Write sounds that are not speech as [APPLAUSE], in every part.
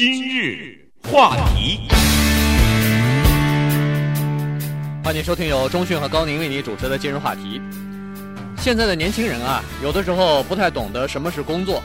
今日话题，欢迎收听由中讯和高宁为你主持的今日话题。现在的年轻人啊，有的时候不太懂得什么是工作，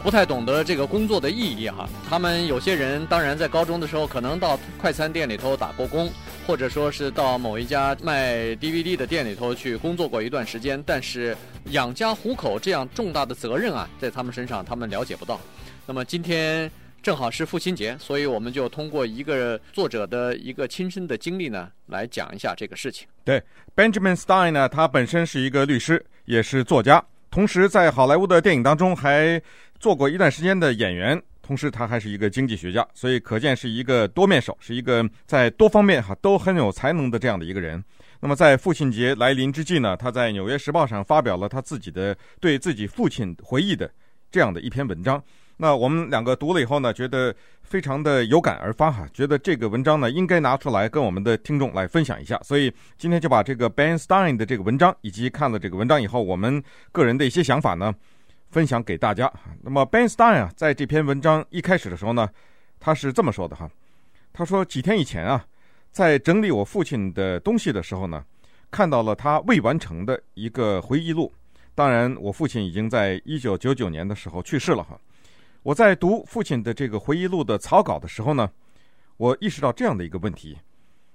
不太懂得这个工作的意义哈。他们有些人当然在高中的时候可能到快餐店里头打过工，或者说是到某一家卖 DVD 的店里头去工作过一段时间，但是养家糊口这样重大的责任啊，在他们身上他们了解不到。那么今天正好是父亲节，所以我们就通过一个作者的一个亲身的经历呢，来讲一下这个事情。对，Benjamin Stein 呢，他本身是一个律师，也是作家，同时在好莱坞的电影当中还做过一段时间的演员，同时他还是一个经济学家，所以可见是一个多面手，是一个在多方面哈都很有才能的这样的一个人。那么在父亲节来临之际呢，他在《纽约时报》上发表了他自己的对自己父亲回忆的这样的一篇文章。那我们两个读了以后呢，觉得非常的有感而发哈，觉得这个文章呢应该拿出来跟我们的听众来分享一下，所以今天就把这个 Ben Stein 的这个文章以及看了这个文章以后我们个人的一些想法呢分享给大家。那么 Ben Stein 啊，在这篇文章一开始的时候呢，他是这么说的哈，他说几天以前啊，在整理我父亲的东西的时候呢，看到了他未完成的一个回忆录。当然，我父亲已经在一九九九年的时候去世了哈。我在读父亲的这个回忆录的草稿的时候呢，我意识到这样的一个问题，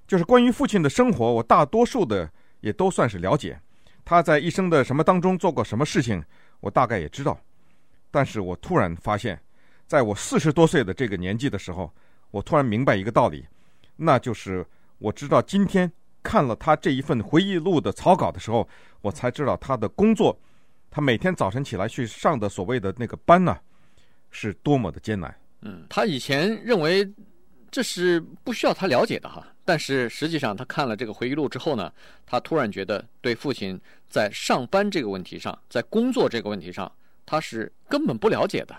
就是关于父亲的生活，我大多数的也都算是了解，他在一生的什么当中做过什么事情，我大概也知道。但是我突然发现，在我四十多岁的这个年纪的时候，我突然明白一个道理，那就是我知道今天看了他这一份回忆录的草稿的时候，我才知道他的工作，他每天早晨起来去上的所谓的那个班呢。是多么的艰难。嗯，他以前认为这是不需要他了解的哈，但是实际上他看了这个回忆录之后呢，他突然觉得对父亲在上班这个问题上，在工作这个问题上，他是根本不了解的。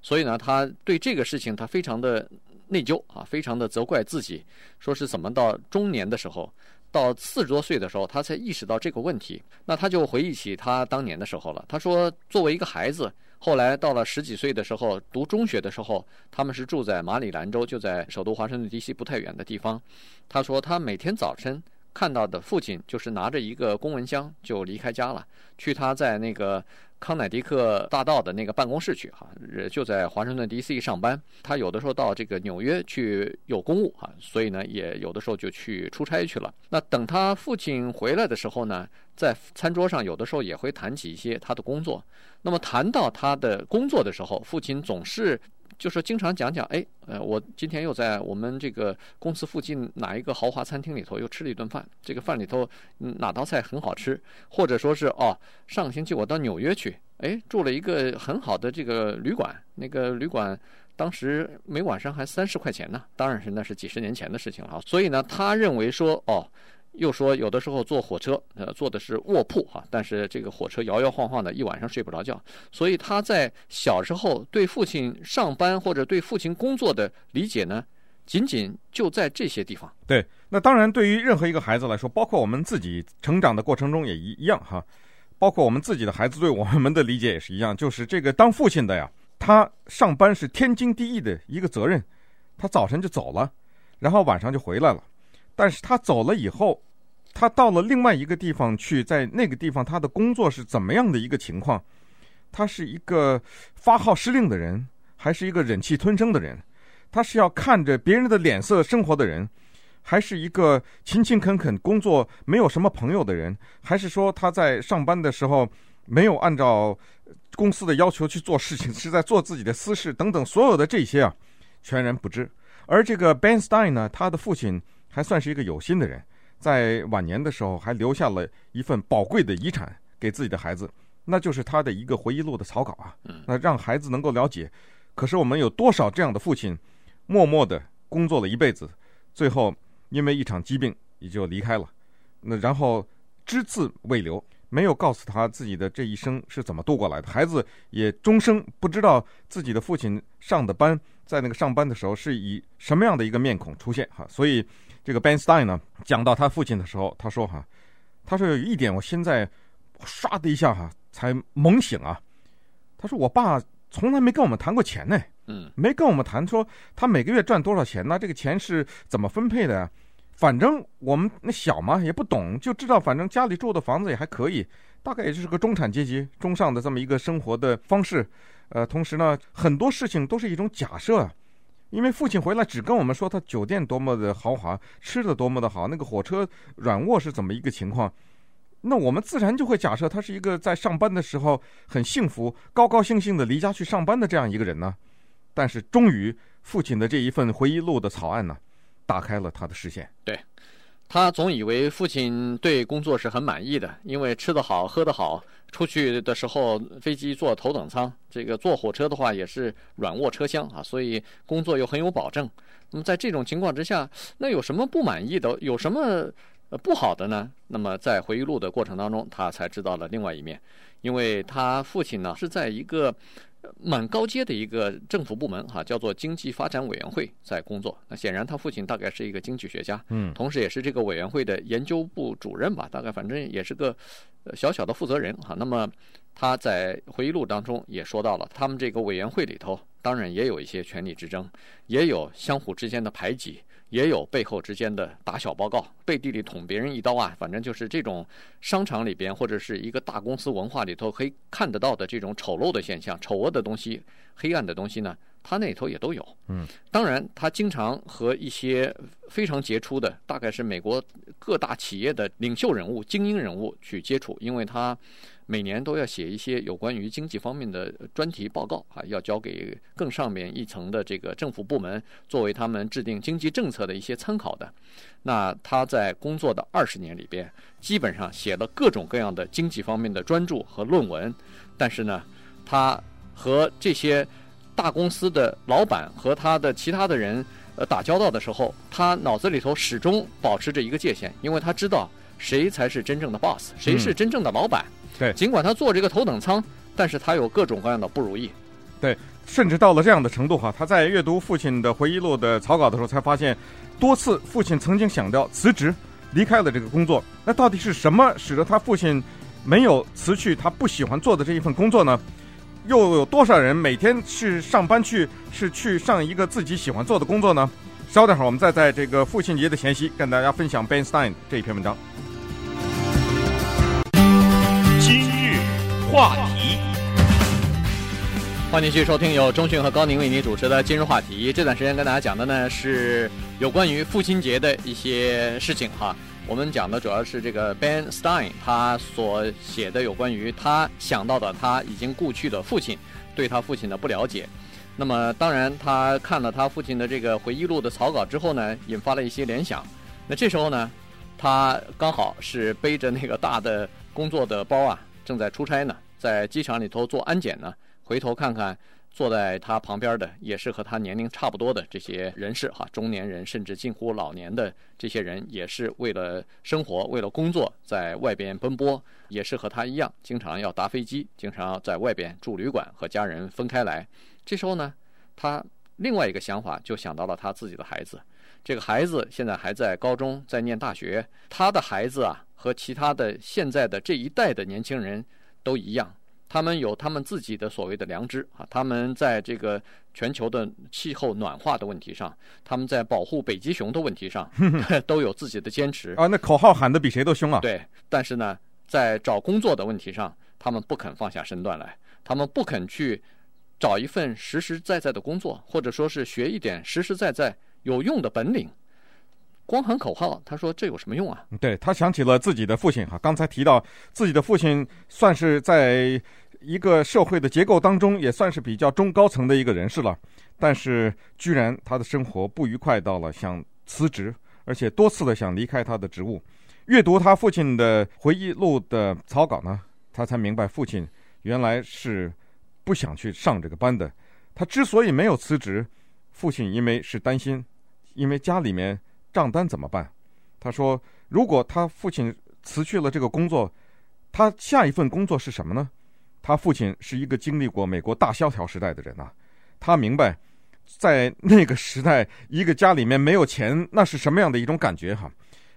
所以呢，他对这个事情他非常的内疚啊，非常的责怪自己，说是怎么到中年的时候，到四十多岁的时候，他才意识到这个问题。那他就回忆起他当年的时候了。他说，作为一个孩子。后来到了十几岁的时候，读中学的时候，他们是住在马里兰州，就在首都华盛顿 D.C. 不太远的地方。他说，他每天早晨看到的父亲就是拿着一个公文箱就离开家了，去他在那个。康乃狄克大道的那个办公室去哈，就在华盛顿 D.C. 上班。他有的时候到这个纽约去有公务哈，所以呢，也有的时候就去出差去了。那等他父亲回来的时候呢，在餐桌上有的时候也会谈起一些他的工作。那么谈到他的工作的时候，父亲总是。就是经常讲讲，哎，呃，我今天又在我们这个公司附近哪一个豪华餐厅里头又吃了一顿饭，这个饭里头哪道菜很好吃，或者说是哦，上个星期我到纽约去，哎，住了一个很好的这个旅馆，那个旅馆当时每晚上还三十块钱呢，当然是那是几十年前的事情了，所以呢，他认为说，哦。又说有的时候坐火车，呃，坐的是卧铺哈，但是这个火车摇摇晃晃的，一晚上睡不着觉。所以他在小时候对父亲上班或者对父亲工作的理解呢，仅仅就在这些地方。对，那当然对于任何一个孩子来说，包括我们自己成长的过程中也一一样哈，包括我们自己的孩子对我们的理解也是一样，就是这个当父亲的呀，他上班是天经地义的一个责任，他早晨就走了，然后晚上就回来了。但是他走了以后，他到了另外一个地方去，在那个地方他的工作是怎么样的一个情况？他是一个发号施令的人，还是一个忍气吞声的人？他是要看着别人的脸色生活的人，还是一个勤勤恳恳工作、没有什么朋友的人？还是说他在上班的时候没有按照公司的要求去做事情，是在做自己的私事等等？所有的这些啊，全然不知。而这个 Ben Stein 呢，他的父亲。还算是一个有心的人，在晚年的时候还留下了一份宝贵的遗产给自己的孩子，那就是他的一个回忆录的草稿啊。那让孩子能够了解，可是我们有多少这样的父亲，默默的工作了一辈子，最后因为一场疾病也就离开了。那然后只字未留，没有告诉他自己的这一生是怎么度过来的。孩子也终生不知道自己的父亲上的班，在那个上班的时候是以什么样的一个面孔出现哈。所以。这个 Ben Stein 呢，讲到他父亲的时候，他说：“哈，他说有一点，我现在唰的一下哈，才猛醒啊。他说我爸从来没跟我们谈过钱呢。嗯，没跟我们谈说他每个月赚多少钱呢？这个钱是怎么分配的呀？反正我们那小嘛也不懂，就知道反正家里住的房子也还可以，大概也就是个中产阶级中上的这么一个生活的方式。呃，同时呢，很多事情都是一种假设，因为父亲回来只跟我们说他酒店多么的豪华，吃的多么的好，那个火车软卧是怎么一个情况，那我们自然就会假设他是一个在上班的时候很幸福、高高兴兴的离家去上班的这样一个人呢。但是，终于父亲的这一份回忆录的草案呢，打开了他的视线。对。他总以为父亲对工作是很满意的，因为吃得好、喝得好，出去的时候飞机坐头等舱，这个坐火车的话也是软卧车厢啊，所以工作又很有保证。那么在这种情况之下，那有什么不满意的？有什么不好的呢？那么在回忆录的过程当中，他才知道了另外一面，因为他父亲呢是在一个。蛮高阶的一个政府部门哈，叫做经济发展委员会，在工作。那显然他父亲大概是一个经济学家，嗯，同时也是这个委员会的研究部主任吧，大概反正也是个小小的负责人哈。那么他在回忆录当中也说到了，他们这个委员会里头，当然也有一些权力之争，也有相互之间的排挤。也有背后之间的打小报告，背地里捅别人一刀啊，反正就是这种商场里边或者是一个大公司文化里头可以看得到的这种丑陋的现象、丑恶的东西、黑暗的东西呢，他那里头也都有。嗯，当然，他经常和一些非常杰出的，大概是美国各大企业的领袖人物、精英人物去接触，因为他。每年都要写一些有关于经济方面的专题报告啊，要交给更上面一层的这个政府部门，作为他们制定经济政策的一些参考的。那他在工作的二十年里边，基本上写了各种各样的经济方面的专著和论文。但是呢，他和这些大公司的老板和他的其他的人呃打交道的时候，他脑子里头始终保持着一个界限，因为他知道谁才是真正的 boss，谁是真正的老板。嗯对，尽管他坐这个头等舱，但是他有各种各样的不如意。对，甚至到了这样的程度哈，他在阅读父亲的回忆录的草稿的时候，才发现多次父亲曾经想到辞职，离开了这个工作。那到底是什么使得他父亲没有辞去他不喜欢做的这一份工作呢？又有多少人每天去上班去是去上一个自己喜欢做的工作呢？稍等会儿，我们再在这个父亲节的前夕跟大家分享 Ben Stein 这一篇文章。今日话题，欢迎继续收听由中讯和高宁为您主持的今日话题。这段时间跟大家讲的呢是有关于父亲节的一些事情哈。我们讲的主要是这个 Ben Stein 他所写的有关于他想到的他已经故去的父亲，对他父亲的不了解。那么当然他看了他父亲的这个回忆录的草稿之后呢，引发了一些联想。那这时候呢，他刚好是背着那个大的工作的包啊。正在出差呢，在机场里头做安检呢。回头看看坐在他旁边的，也是和他年龄差不多的这些人士哈，中年人甚至近乎老年的这些人，也是为了生活、为了工作在外边奔波，也是和他一样，经常要搭飞机，经常在外边住旅馆，和家人分开来。这时候呢，他另外一个想法就想到了他自己的孩子。这个孩子现在还在高中，在念大学。他的孩子啊。和其他的现在的这一代的年轻人都一样，他们有他们自己的所谓的良知啊，他们在这个全球的气候暖化的问题上，他们在保护北极熊的问题上，[LAUGHS] 都有自己的坚持啊。那口号喊得比谁都凶啊！对，但是呢，在找工作的问题上，他们不肯放下身段来，他们不肯去找一份实实在在的工作，或者说是学一点实实在在有用的本领。光喊口号，他说这有什么用啊？对，他想起了自己的父亲哈，刚才提到自己的父亲算是在一个社会的结构当中也算是比较中高层的一个人士了，但是居然他的生活不愉快到了想辞职，而且多次的想离开他的职务。阅读他父亲的回忆录的草稿呢，他才明白父亲原来是不想去上这个班的。他之所以没有辞职，父亲因为是担心，因为家里面。账单怎么办？他说：“如果他父亲辞去了这个工作，他下一份工作是什么呢？”他父亲是一个经历过美国大萧条时代的人呐，他明白，在那个时代，一个家里面没有钱，那是什么样的一种感觉哈？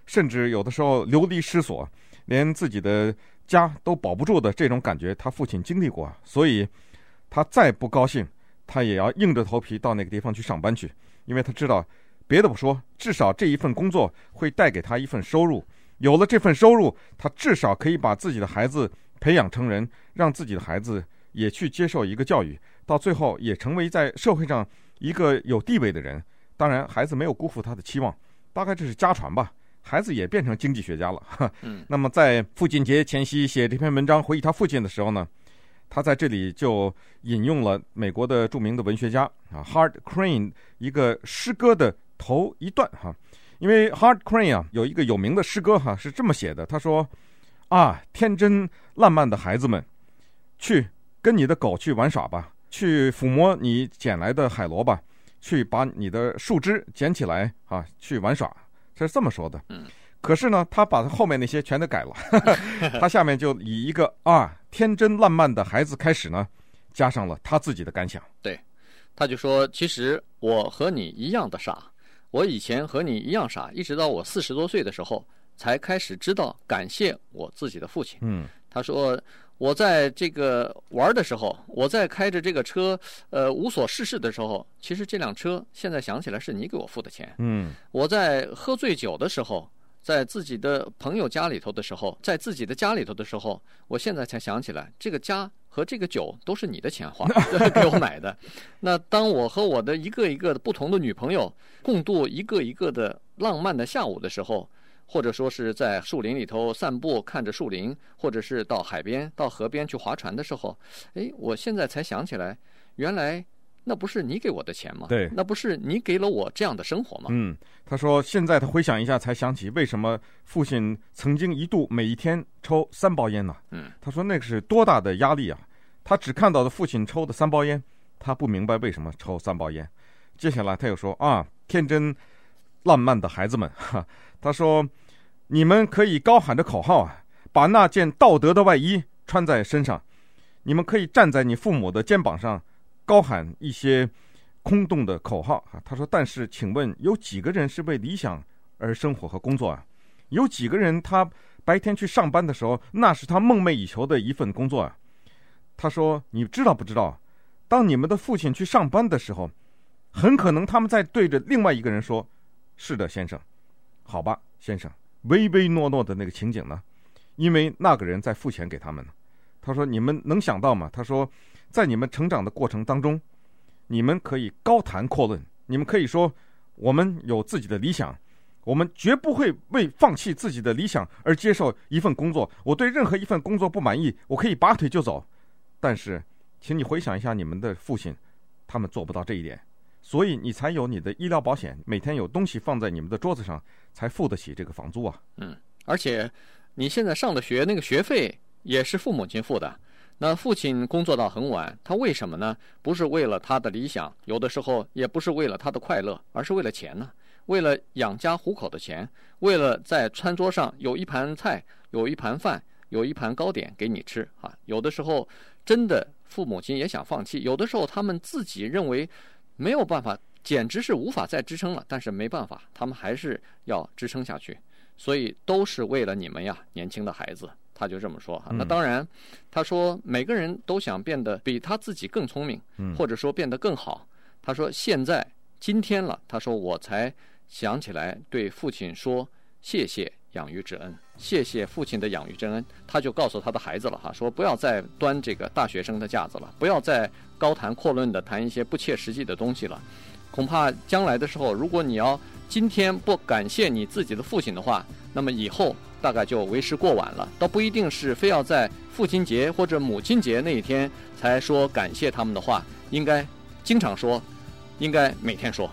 甚至有的时候流离失所，连自己的家都保不住的这种感觉，他父亲经历过，所以他再不高兴，他也要硬着头皮到那个地方去上班去，因为他知道，别的不说，至少这一份工作会带给他一份收入。有了这份收入，他至少可以把自己的孩子培养成人，让自己的孩子也去接受一个教育，到最后也成为在社会上一个有地位的人。当然，孩子没有辜负他的期望，大概这是家传吧。孩子也变成经济学家了。嗯，那么在父亲节前夕写这篇文章回忆他父亲的时候呢，他在这里就引用了美国的著名的文学家啊，Hard Crane 一个诗歌的头一段哈。因为 Hard Crane 啊有一个有名的诗歌哈是这么写的，他说：“啊，天真烂漫的孩子们，去跟你的狗去玩耍吧，去抚摸你捡来的海螺吧，去把你的树枝捡起来啊，去玩耍。”这是这么说的。嗯。可是呢，他把他后面那些全都改了。[LAUGHS] 他下面就以一个啊天真烂漫的孩子开始呢，加上了他自己的感想。对，他就说：“其实我和你一样的傻，我以前和你一样傻，一直到我四十多岁的时候才开始知道感谢我自己的父亲。”嗯，他说：“我在这个玩的时候，我在开着这个车，呃，无所事事的时候，其实这辆车现在想起来是你给我付的钱。嗯，我在喝醉酒的时候。”在自己的朋友家里头的时候，在自己的家里头的时候，我现在才想起来，这个家和这个酒都是你的钱花 [LAUGHS] 给我买的。那当我和我的一个一个的不同的女朋友共度一个一个的浪漫的下午的时候，或者说是在树林里头散步，看着树林，或者是到海边、到河边去划船的时候，哎，我现在才想起来，原来。那不是你给我的钱吗？对，那不是你给了我这样的生活吗？嗯，他说现在他回想一下，才想起为什么父亲曾经一度每一天抽三包烟呢？嗯，他说那个是多大的压力啊！他只看到了父亲抽的三包烟，他不明白为什么抽三包烟。接下来他又说啊，天真浪漫的孩子们，哈，[LAUGHS] 他说你们可以高喊着口号啊，把那件道德的外衣穿在身上，你们可以站在你父母的肩膀上。高喊一些空洞的口号啊！他说：“但是，请问有几个人是为理想而生活和工作啊？有几个人他白天去上班的时候，那是他梦寐以求的一份工作啊？”他说：“你知道不知道？当你们的父亲去上班的时候，很可能他们在对着另外一个人说：‘是的，先生，好吧，先生。’唯唯诺诺的那个情景呢？因为那个人在付钱给他们呢。他说：‘你们能想到吗？’他说。”在你们成长的过程当中，你们可以高谈阔论，你们可以说我们有自己的理想，我们绝不会为放弃自己的理想而接受一份工作。我对任何一份工作不满意，我可以拔腿就走。但是，请你回想一下你们的父亲，他们做不到这一点，所以你才有你的医疗保险，每天有东西放在你们的桌子上，才付得起这个房租啊。嗯，而且你现在上的学那个学费也是父母亲付的。那父亲工作到很晚，他为什么呢？不是为了他的理想，有的时候也不是为了他的快乐，而是为了钱呢？为了养家糊口的钱，为了在餐桌上有一盘菜、有一盘饭、有一盘糕点给你吃啊！有的时候真的父母亲也想放弃，有的时候他们自己认为没有办法，简直是无法再支撑了，但是没办法，他们还是要支撑下去，所以都是为了你们呀，年轻的孩子。他就这么说哈，那当然，他说每个人都想变得比他自己更聪明，或者说变得更好。他说现在今天了，他说我才想起来对父亲说谢谢养育之恩，谢谢父亲的养育之恩。他就告诉他的孩子了哈，说不要再端这个大学生的架子了，不要再高谈阔论的谈一些不切实际的东西了。恐怕将来的时候，如果你要今天不感谢你自己的父亲的话，那么以后。大概就为时过晚了，倒不一定是非要在父亲节或者母亲节那一天才说感谢他们的话，应该经常说，应该每天说。